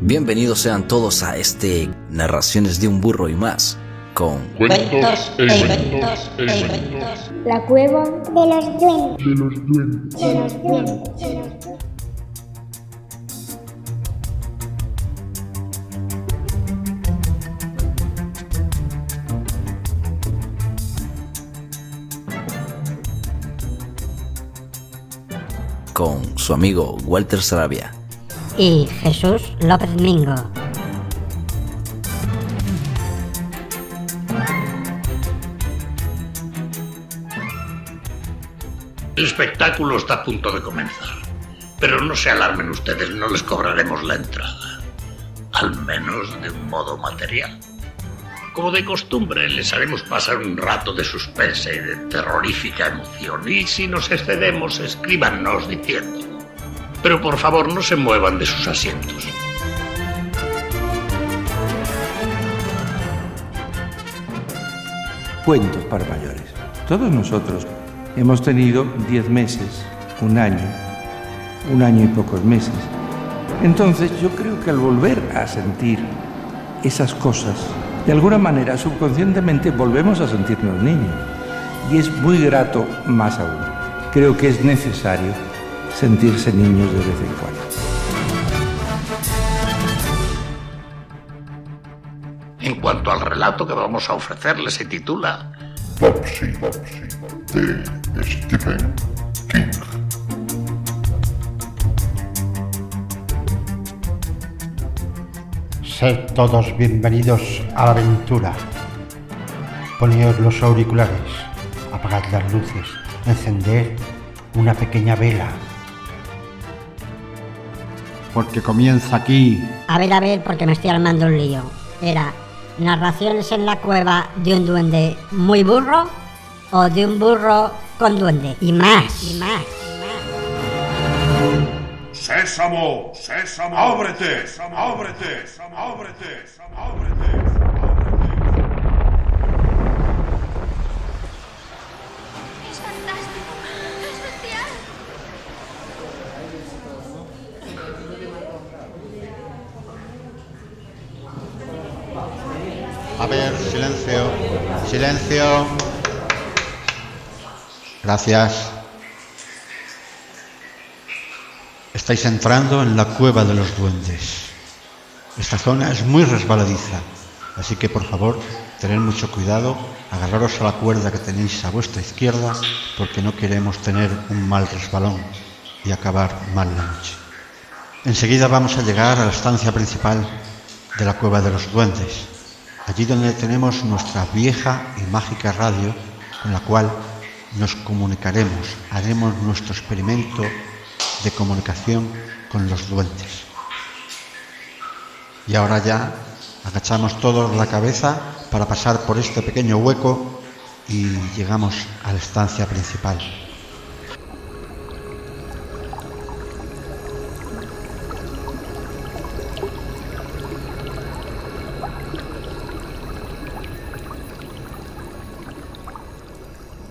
Bienvenidos sean todos a este Narraciones de un burro y más con Cuentos e inventos, e inventos. La cueva de los duendes. De los duendes. De los duendes. con su amigo Walter Sarabia. Y Jesús López Mingo. El espectáculo está a punto de comenzar. Pero no se alarmen ustedes, no les cobraremos la entrada. Al menos de un modo material. Como de costumbre, les haremos pasar un rato de suspense y de terrorífica emoción. Y si nos excedemos, escríbanos diciendo. Pero por favor, no se muevan de sus asientos. Cuentos para mayores. Todos nosotros hemos tenido 10 meses, un año, un año y pocos meses. Entonces yo creo que al volver a sentir esas cosas, de alguna manera subconscientemente volvemos a sentirnos niños. Y es muy grato más aún. Creo que es necesario sentirse niños de vez en cuando. En cuanto al relato que vamos a ofrecerles, se titula Popsy, Popsy, de Stephen King. Sed todos bienvenidos a la aventura. Poneos los auriculares, apagad las luces, encended una pequeña vela. Porque comienza aquí A ver, a ver, porque me estoy armando un lío. Era narraciones en la cueva de un duende muy burro o de un burro con duende. Y más, y más. Sésamo, sésamo, ábrete, ábrete, ábrete, ábrete. Ver, silencio, silencio. Gracias. Estáis entrando en la cueva de los duendes. Esta zona es muy resbaladiza, así que por favor, tened mucho cuidado, agarraros a la cuerda que tenéis a vuestra izquierda, porque no queremos tener un mal resbalón y acabar mal la noche. Enseguida vamos a llegar a la estancia principal de la cueva de los duendes, allí donde tenemos nuestra vieja y mágica radio con la cual nos comunicaremos, haremos nuestro experimento de comunicación con los duendes. Y ahora ya agachamos todos la cabeza para pasar por este pequeño hueco y llegamos a la estancia principal.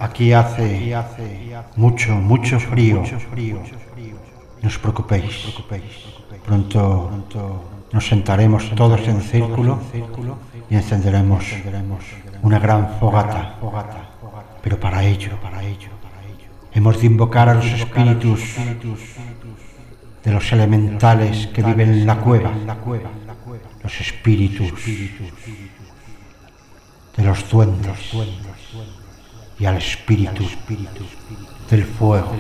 Aquí hace, mucho, mucho frío. No os preocupéis. Pronto nos sentaremos todos en círculo y encenderemos una gran fogata. Pero para ello, hemos de invocar a los espíritus de los elementales que viven en la cueva. Los espíritus de los duendes y al espíritu del fuego.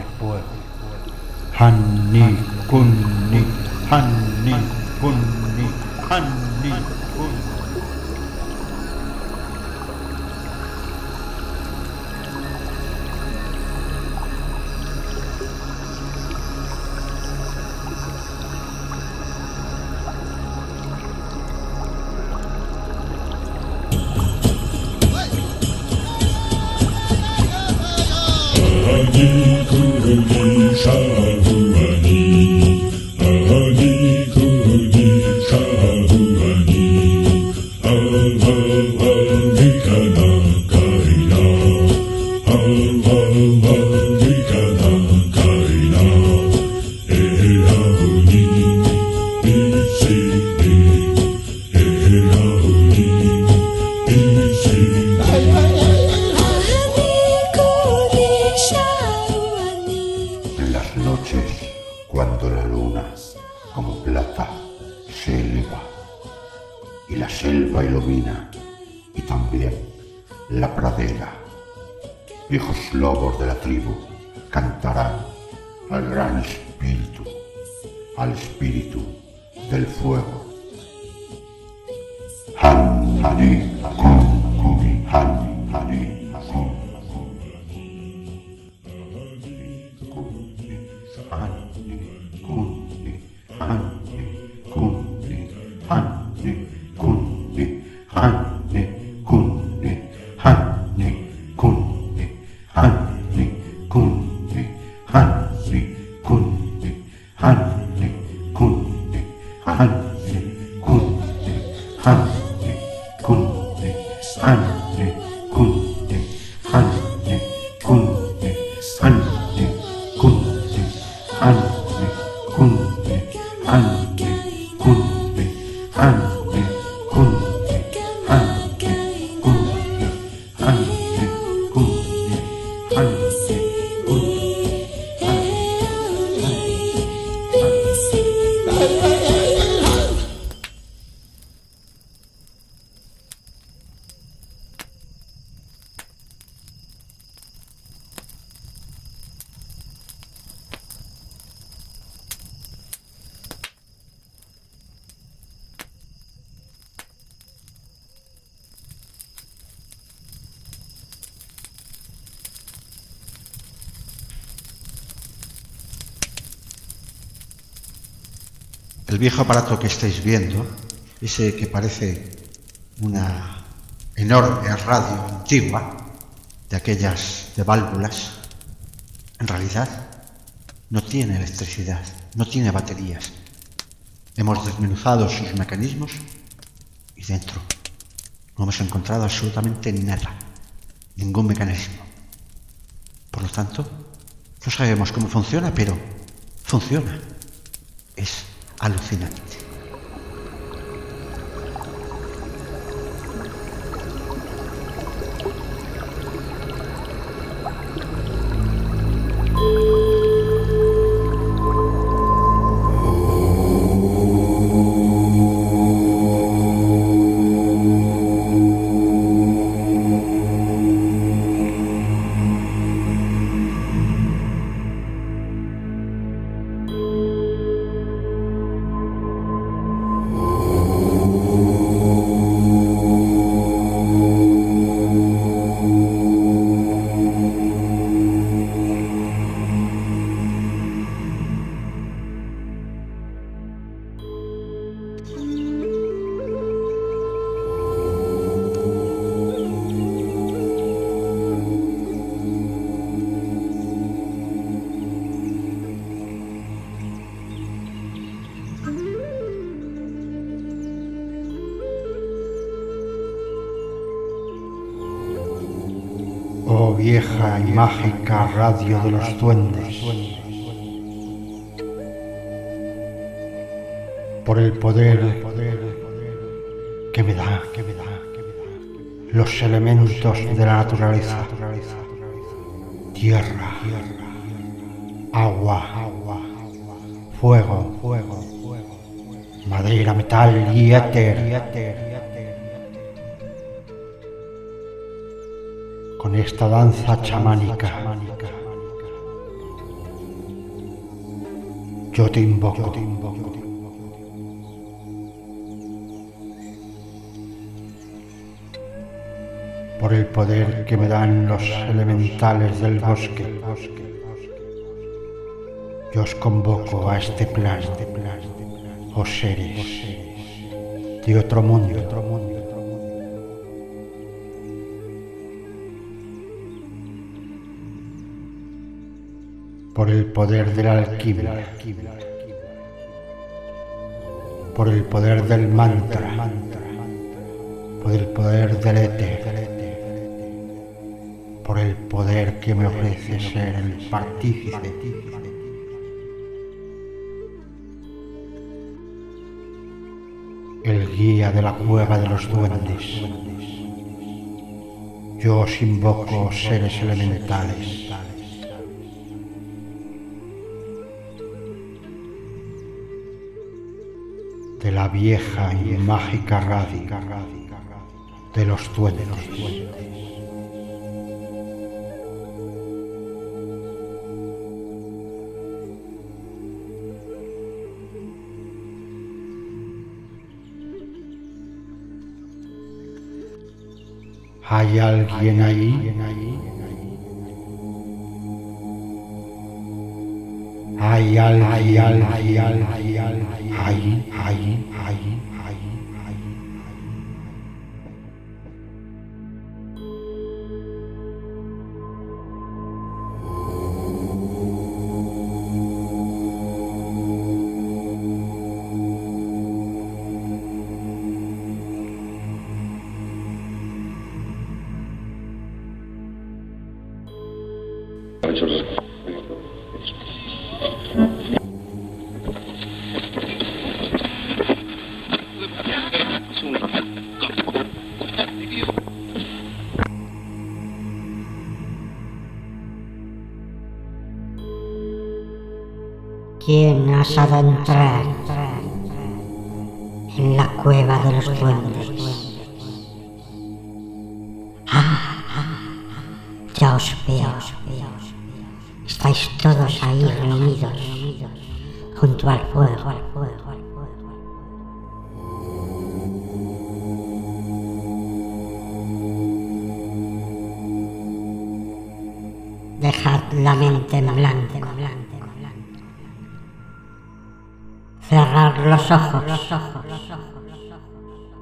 Hanni kunni, hanni kunni, hanni Thank you. Al espíritu del fuego. Han, hani, kun, kun, han, El viejo aparato que estáis viendo, ese que parece una enorme radio antigua, de aquellas de válvulas, en realidad no tiene electricidad, no tiene baterías. Hemos desmenuzado sus mecanismos y dentro no hemos encontrado absolutamente nada, ningún mecanismo. Por lo tanto, no sabemos cómo funciona, pero funciona. Alucinante. Mágica radio de los duendes. Por el poder que me da, los elementos de la naturaleza. Tierra, agua, fuego, madera, metal y éter. Con esta danza chamánica. Yo te invoco. Por el poder que me dan los elementales del bosque, yo os convoco a este plan, oh seres de otro mundo. Por el poder de la alquimia, por el poder del mantra, por el poder del éter, por el poder que me ofrece ser el partícipe. El guía de la cueva de los duendes. Yo os invoco seres elementales de la vieja y mágica radio de los duendes. ¿Hay alguien ahí? Hay alguien, hay hay hay ¿Quién osado entrar en la cueva de los duendes?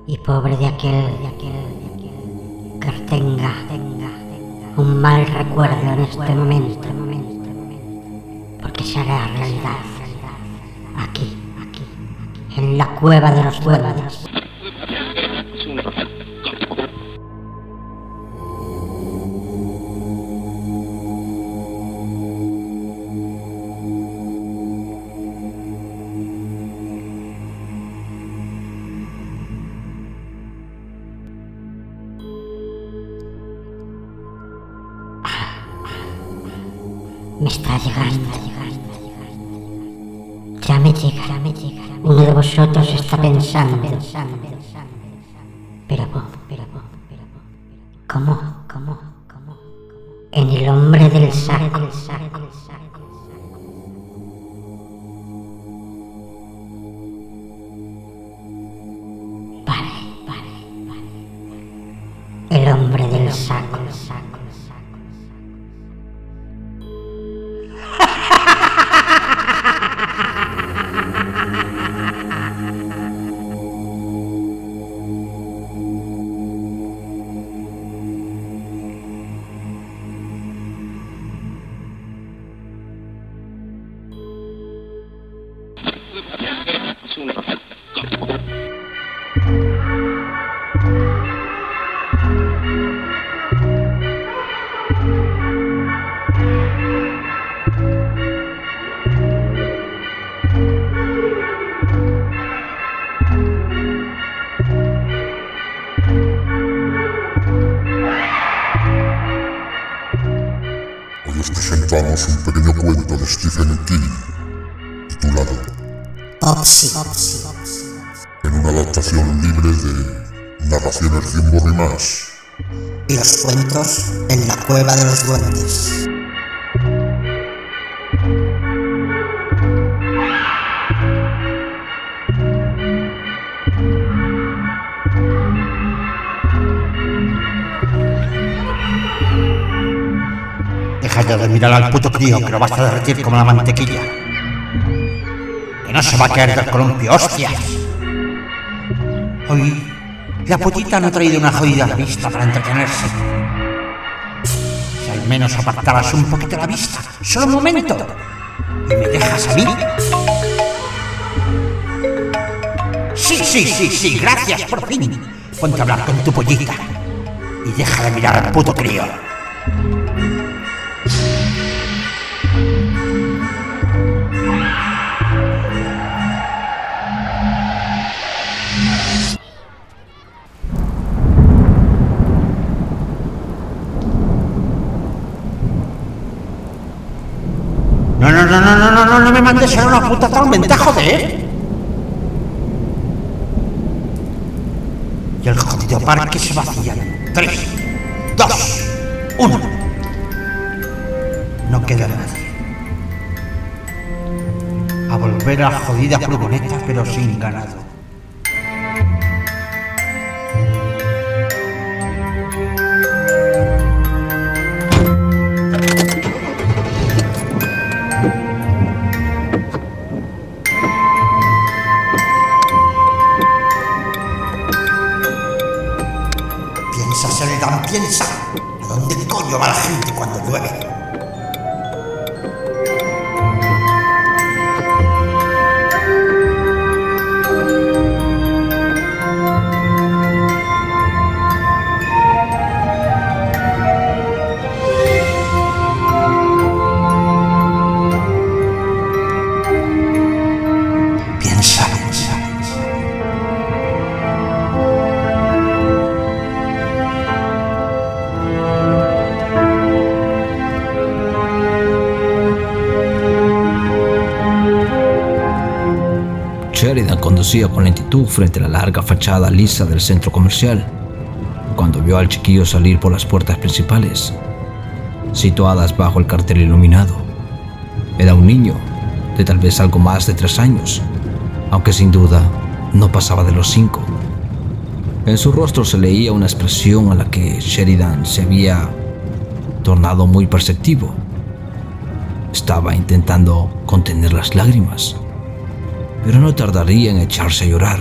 Y pobre de aquel que tenga un mal recuerdo en este momento. Porque se hará realidad. Aquí, en la cueva de los duendes. Llegando. Ya me llega, ya me llega. Uno de vosotros está pensando. Pero Y los cuentos en la cueva de los duendes. Deja ya de mirar al puto crío que lo vas a derretir como la mantequilla. Que no se va a caer del columpio, hostias. Hoy la putita no ha traído una jodida revista para entretenerse. Si al menos apartaras un poquito la vista, solo un momento, y me dejas a mí. Sí, sí, sí, sí, gracias por fin. Ponte a hablar con tu pollita y deja de mirar al puto crío. mandes a una puta tormenta, joder. Y el jodido parque se vacía. Tres, dos, uno. No queda nadie. A volver a las jodidas furgonetas, pero sin ganado. Va la gente cuando llueve? Conducía con lentitud frente a la larga fachada lisa del centro comercial, cuando vio al chiquillo salir por las puertas principales, situadas bajo el cartel iluminado. Era un niño, de tal vez algo más de tres años, aunque sin duda no pasaba de los cinco. En su rostro se leía una expresión a la que Sheridan se había tornado muy perceptivo. Estaba intentando contener las lágrimas pero no tardaría en echarse a llorar.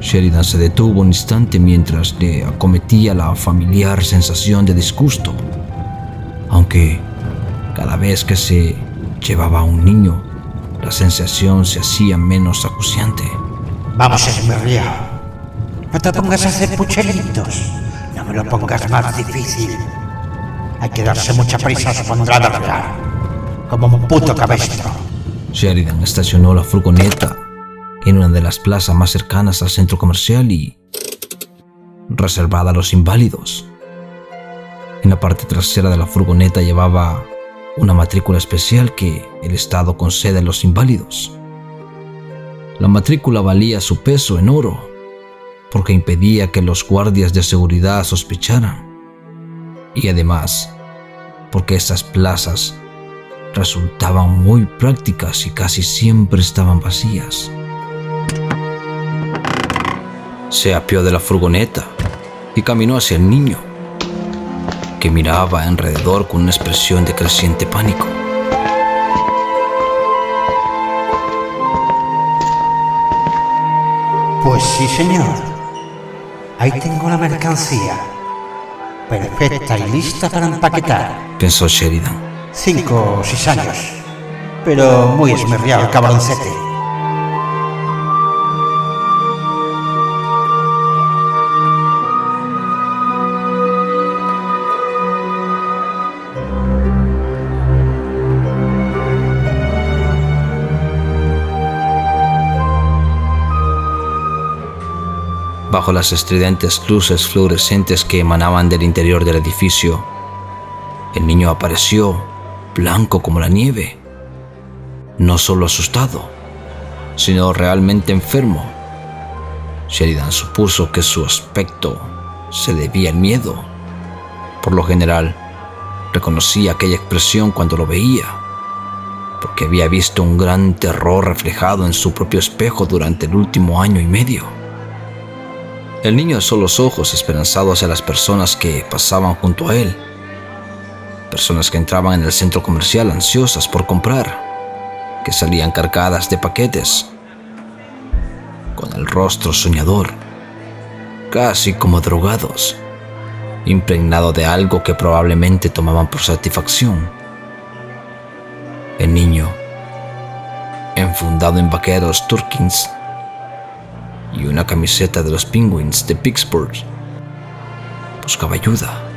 Sheridan se detuvo un instante mientras le acometía la familiar sensación de disgusto, aunque cada vez que se llevaba a un niño, la sensación se hacía menos acuciante. Vamos, esmerriado. No te pongas a hacer pucheritos. No me lo pongas más difícil. Hay que darse mucha prisa, os pondrá a. Como un puto cabestro. Sheridan estacionó la furgoneta en una de las plazas más cercanas al centro comercial y reservada a los inválidos. En la parte trasera de la furgoneta llevaba una matrícula especial que el Estado concede a los inválidos. La matrícula valía su peso en oro porque impedía que los guardias de seguridad sospecharan. Y además, porque esas plazas resultaban muy prácticas y casi siempre estaban vacías. Se apió de la furgoneta y caminó hacia el niño, que miraba alrededor con una expresión de creciente pánico. Pues sí, señor. Ahí tengo la mercancía. Perfecta y lista para empaquetar. Pensó Sheridan. Cinco o seis años. Pero muy esmerriado el cabroncete. Bajo las estridentes luces fluorescentes que emanaban del interior del edificio, el niño apareció blanco como la nieve. No solo asustado, sino realmente enfermo. Sheridan supuso que su aspecto se debía al miedo. Por lo general, reconocía aquella expresión cuando lo veía, porque había visto un gran terror reflejado en su propio espejo durante el último año y medio. El niño alzó los ojos esperanzado hacia las personas que pasaban junto a él personas que entraban en el centro comercial ansiosas por comprar, que salían cargadas de paquetes, con el rostro soñador, casi como drogados, impregnado de algo que probablemente tomaban por satisfacción. El niño, enfundado en vaqueros Turkins y una camiseta de los Penguins de Pittsburgh, buscaba ayuda.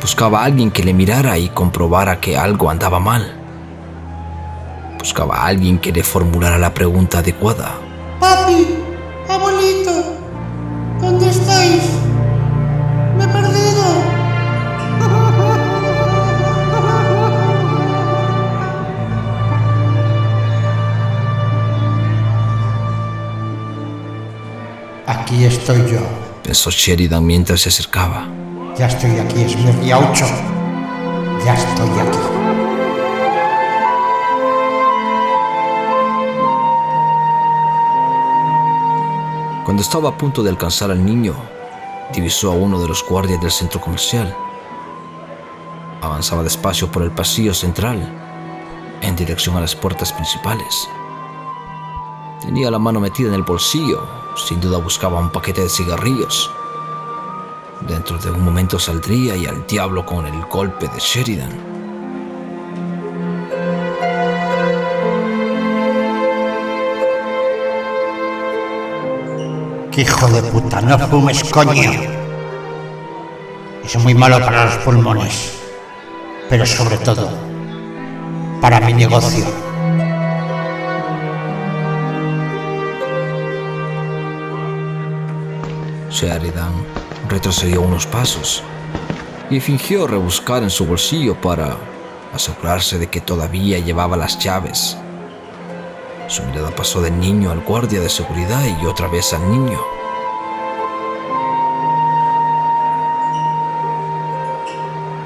Buscaba a alguien que le mirara y comprobara que algo andaba mal. Buscaba a alguien que le formulara la pregunta adecuada. Papi, abuelito, ¿dónde estáis? Me he perdido. Aquí estoy yo. Pensó Sheridan mientras se acercaba. Ya estoy aquí, Esmirria 8. Ya estoy aquí. Cuando estaba a punto de alcanzar al niño, divisó a uno de los guardias del centro comercial. Avanzaba despacio por el pasillo central, en dirección a las puertas principales. Tenía la mano metida en el bolsillo, sin duda buscaba un paquete de cigarrillos. Dentro de un momento saldría y al diablo con el golpe de Sheridan. ¡Qué hijo de puta! ¡No fumes, coño! Es muy malo para los pulmones. Pero sobre todo, para mi negocio. Sheridan retrocedió unos pasos y fingió rebuscar en su bolsillo para asegurarse de que todavía llevaba las llaves. Su mirada pasó del niño al guardia de seguridad y otra vez al niño.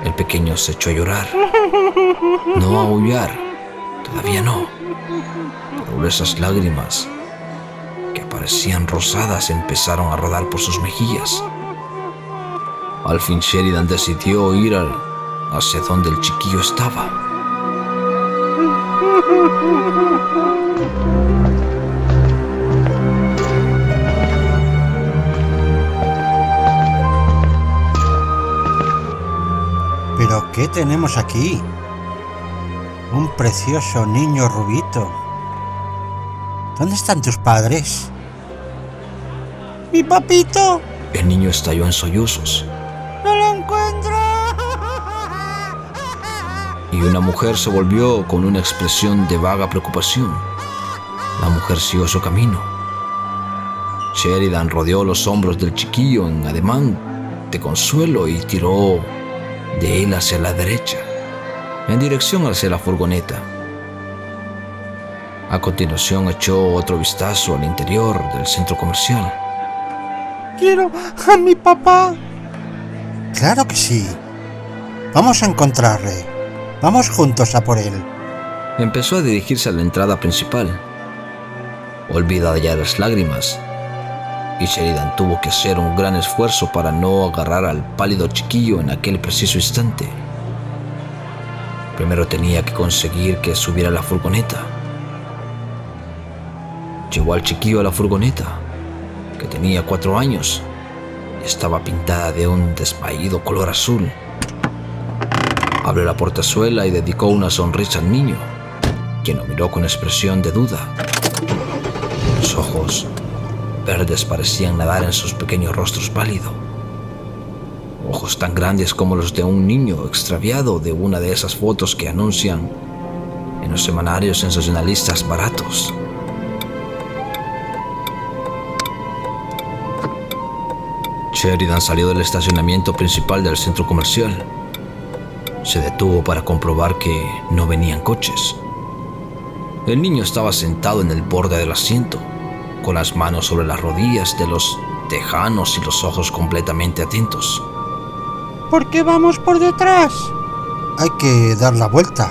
El pequeño se echó a llorar. No a aullar, todavía no. Pero esas lágrimas que parecían rosadas empezaron a rodar por sus mejillas. Al fin Sheridan decidió ir al- hacia donde el chiquillo estaba. ¿Pero qué tenemos aquí? Un precioso niño rubito. ¿Dónde están tus padres? ¡Mi papito! El niño estalló en sollozos y una mujer se volvió con una expresión de vaga preocupación. La mujer siguió su camino. Sheridan rodeó los hombros del chiquillo en ademán de consuelo y tiró de él hacia la derecha, en dirección hacia la furgoneta. A continuación echó otro vistazo al interior del centro comercial. ¡Quiero a mi papá! Claro que sí. Vamos a encontrarle. Vamos juntos a por él. Empezó a dirigirse a la entrada principal. Olvida ya las lágrimas. Y Sheridan tuvo que hacer un gran esfuerzo para no agarrar al pálido chiquillo en aquel preciso instante. Primero tenía que conseguir que subiera a la furgoneta. Llevó al chiquillo a la furgoneta, que tenía cuatro años y estaba pintada de un desvaído color azul. Abrió la portazuela y dedicó una sonrisa al niño, quien lo miró con expresión de duda. Los ojos verdes parecían nadar en sus pequeños rostros pálidos. Ojos tan grandes como los de un niño extraviado de una de esas fotos que anuncian en los semanarios sensacionalistas baratos. Sheridan salió del estacionamiento principal del centro comercial. Se detuvo para comprobar que no venían coches. El niño estaba sentado en el borde del asiento, con las manos sobre las rodillas de los tejanos y los ojos completamente atentos. ¿Por qué vamos por detrás? Hay que dar la vuelta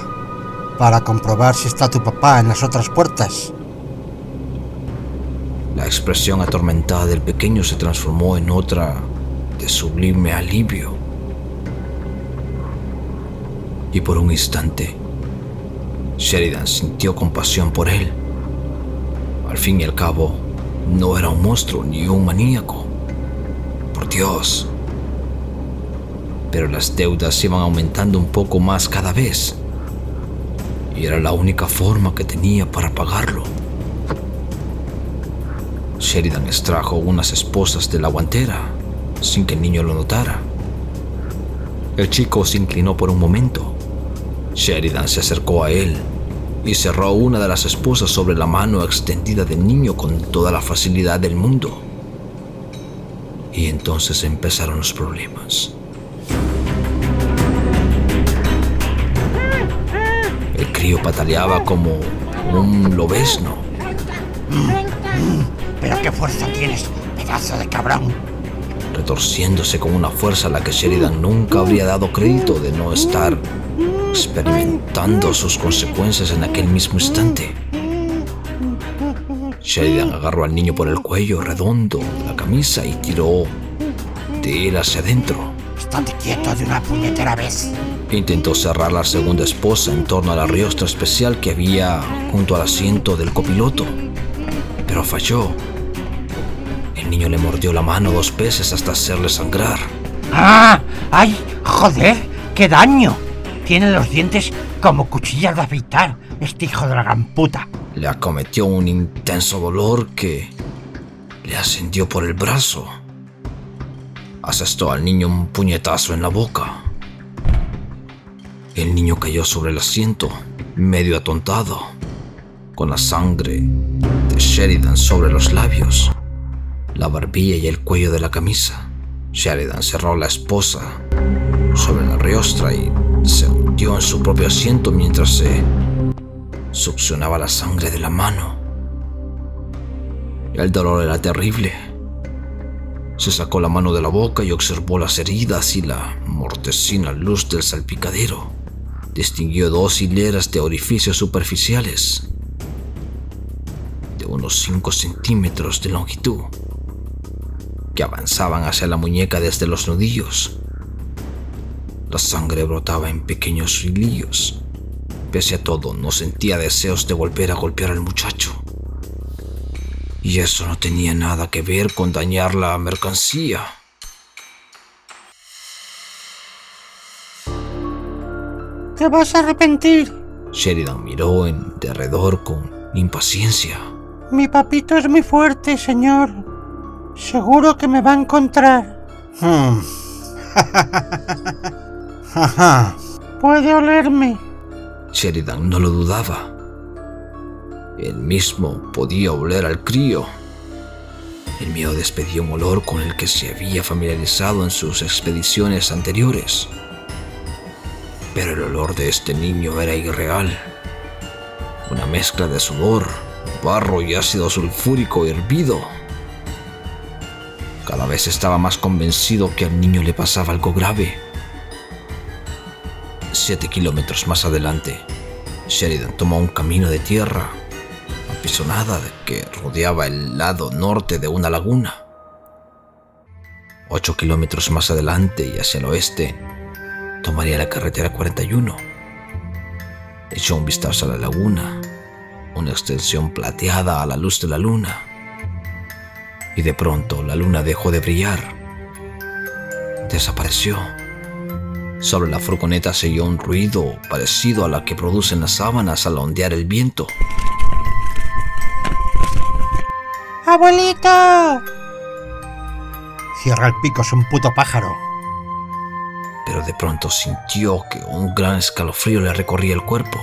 para comprobar si está tu papá en las otras puertas. La expresión atormentada del pequeño se transformó en otra de sublime alivio. Y por un instante, Sheridan sintió compasión por él. Al fin y al cabo, no era un monstruo ni un maníaco. Por Dios. Pero las deudas iban aumentando un poco más cada vez. Y era la única forma que tenía para pagarlo. Sheridan extrajo unas esposas de la guantera sin que el niño lo notara. El chico se inclinó por un momento. Sheridan se acercó a él y cerró una de las esposas sobre la mano extendida del niño con toda la facilidad del mundo. Y entonces empezaron los problemas. El crío pataleaba como un lobezno. Pero qué fuerza tienes. pedazo de cabrón. retorciéndose con una fuerza a la que Sheridan nunca habría dado crédito de no estar experimentando sus consecuencias en aquel mismo instante. Sheridan agarró al niño por el cuello redondo de la camisa y tiró de él hacia adentro. Estate quieto de una puñetera vez. Intentó cerrar la segunda esposa en torno a la riostra especial que había junto al asiento del copiloto, pero falló. El niño le mordió la mano dos veces hasta hacerle sangrar. ¡Ah! ¡Ay! ¡Joder! ¡Qué daño! Tiene los dientes como cuchillas de afeitar, este hijo de la gran puta. Le acometió un intenso dolor que le ascendió por el brazo. Asestó al niño un puñetazo en la boca. El niño cayó sobre el asiento, medio atontado, con la sangre de Sheridan sobre los labios, la barbilla y el cuello de la camisa. Sheridan cerró la esposa sobre la riostra y se hundió en su propio asiento mientras se succionaba la sangre de la mano. El dolor era terrible. Se sacó la mano de la boca y observó las heridas y la mortecina luz del salpicadero. Distinguió dos hileras de orificios superficiales de unos 5 centímetros de longitud que avanzaban hacia la muñeca desde los nudillos. La sangre brotaba en pequeños hilillos. Pese a todo, no sentía deseos de volver a golpear al muchacho. Y eso no tenía nada que ver con dañar la mercancía. Te vas a arrepentir. Sheridan miró en derredor con impaciencia. Mi papito es muy fuerte, señor. Seguro que me va a encontrar. Hmm. Puede olerme. Sheridan no lo dudaba. Él mismo podía oler al crío. El miedo despedía un olor con el que se había familiarizado en sus expediciones anteriores. Pero el olor de este niño era irreal. Una mezcla de sudor, barro y ácido sulfúrico hervido. Cada vez estaba más convencido que al niño le pasaba algo grave. Siete kilómetros más adelante, Sheridan tomó un camino de tierra apisonada que rodeaba el lado norte de una laguna. Ocho kilómetros más adelante y hacia el oeste, tomaría la carretera 41. Echó un vistazo a la laguna, una extensión plateada a la luz de la luna. Y de pronto la luna dejó de brillar. Desapareció. Sobre la furgoneta se oyó un ruido parecido a la que producen las sábanas al ondear el viento. ¡Abuelito! Cierra el pico, es un puto pájaro. Pero de pronto sintió que un gran escalofrío le recorría el cuerpo.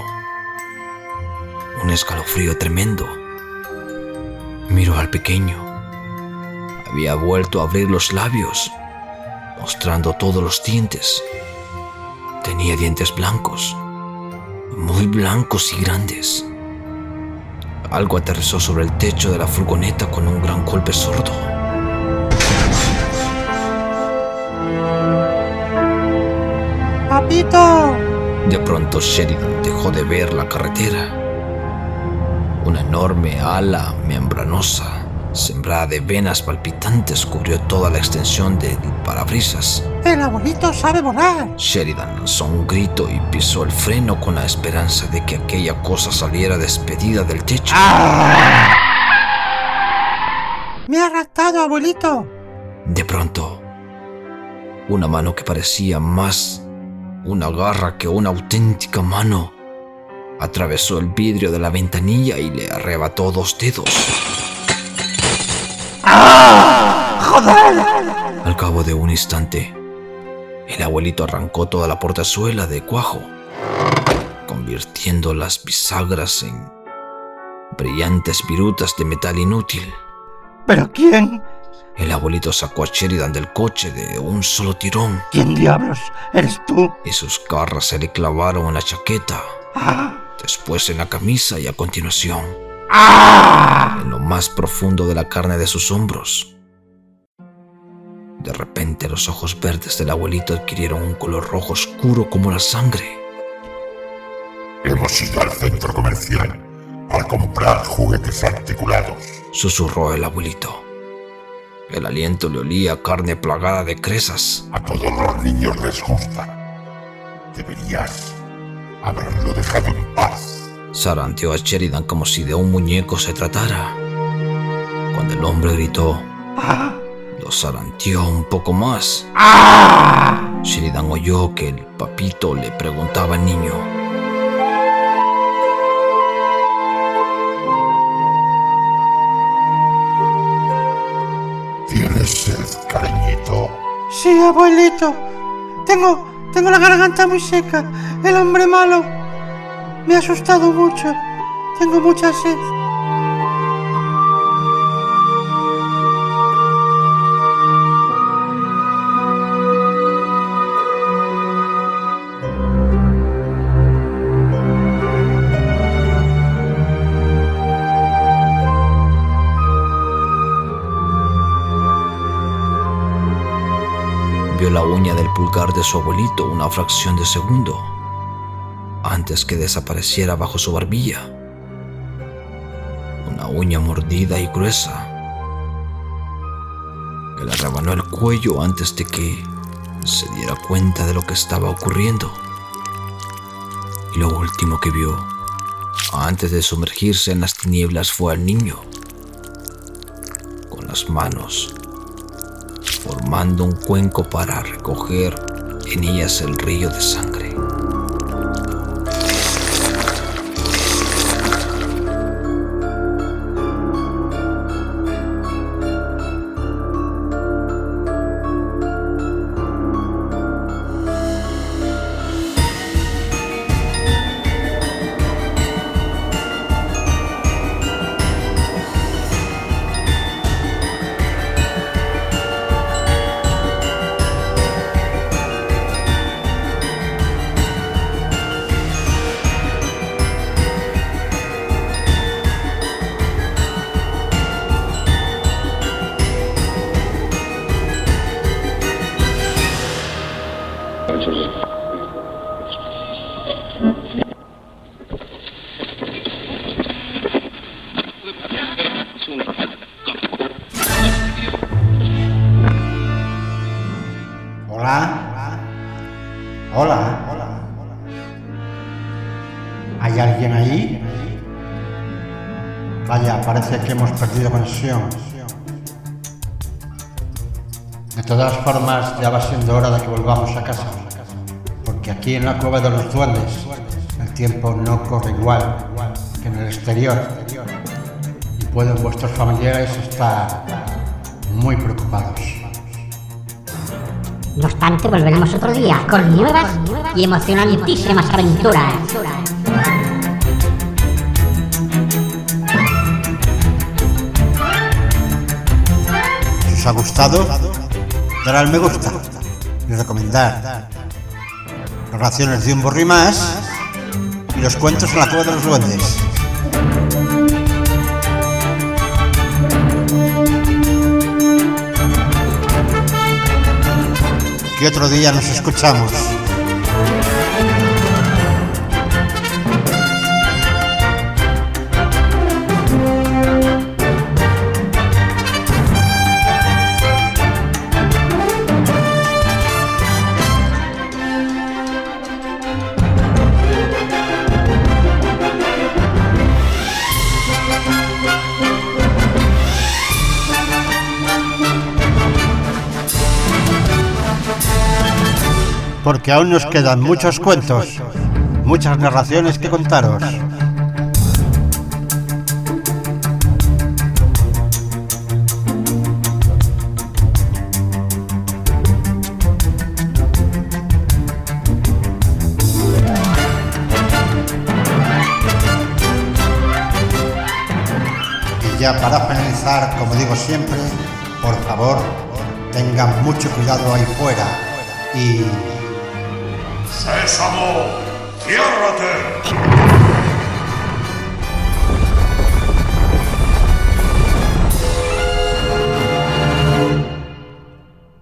Un escalofrío tremendo. Miró al pequeño. Había vuelto a abrir los labios, mostrando todos los dientes. Tenía dientes blancos, muy blancos y grandes. Algo aterrizó sobre el techo de la furgoneta con un gran golpe sordo. ¡Papito! De pronto Sheridan dejó de ver la carretera. Una enorme ala membranosa, sembrada de venas palpitantes, cubrió toda la extensión del parabrisas. ¡El abuelito sabe volar! Sheridan lanzó un grito y pisó el freno con la esperanza de que aquella cosa saliera despedida del techo. ¡Me ha raptado, abuelito! De pronto, una mano que parecía más una garra que una auténtica mano atravesó el vidrio de la ventanilla y le arrebató dos dedos. ¡Joder! Al cabo de un instante, el abuelito arrancó toda la portazuela de cuajo, convirtiendo las bisagras en brillantes virutas de metal inútil. ¿Pero quién? El abuelito sacó a Sheridan del coche de un solo tirón ¿Quién diablos eres tú? y sus garras se le clavaron en la chaqueta, ¡Ah! después en la camisa y a continuación ¡Ah! en lo más profundo de la carne de sus hombros. De repente los ojos verdes del abuelito adquirieron un color rojo oscuro como la sangre. Hemos ido al centro comercial para comprar juguetes articulados. Susurró el abuelito. El aliento le olía a carne plagada de cresas. A todos los niños les gusta. Deberías haberlo dejado en paz. Zaranteó a Sheridan como si de un muñeco se tratara. Cuando el hombre gritó, lo zaranteó un poco más. Sheridan oyó que el papito le preguntaba al niño. ¿Tienes sed, cariñito? Sí, abuelito. Tengo, tengo la garganta muy seca. El hombre malo me ha asustado mucho. Tengo mucha sed. Vio la uña del pulgar de su abuelito una fracción de segundo antes que desapareciera bajo su barbilla. Una uña mordida y gruesa que le rebanó el cuello antes de que se diera cuenta de lo que estaba ocurriendo. Y lo último que vio antes de sumergirse en las tinieblas fue al niño con las manos formando un cuenco para recoger en ellas el río de sangre. Hola. ¿Hay alguien ahí? Vaya, parece que hemos perdido conexión. De todas formas, ya va siendo hora de que volvamos a casa. Porque aquí en la cueva de los duendes, el tiempo no corre igual que en el exterior. Y pueden vuestros familiares estar muy preocupados. No obstante, volveremos otro día con nuevas y emocionantísimas aventuras. Si os ha gustado, dar al me gusta y recomendar narraciones de un borri más y los cuentos en la cueva de los duendes. Que otro día nos escuchamos. Porque aún nos quedan muchos cuentos, muchas narraciones que contaros. Y ya para finalizar, como digo siempre, por favor, tengan mucho cuidado ahí fuera y ¡Sésamo! ¡Ciérrate!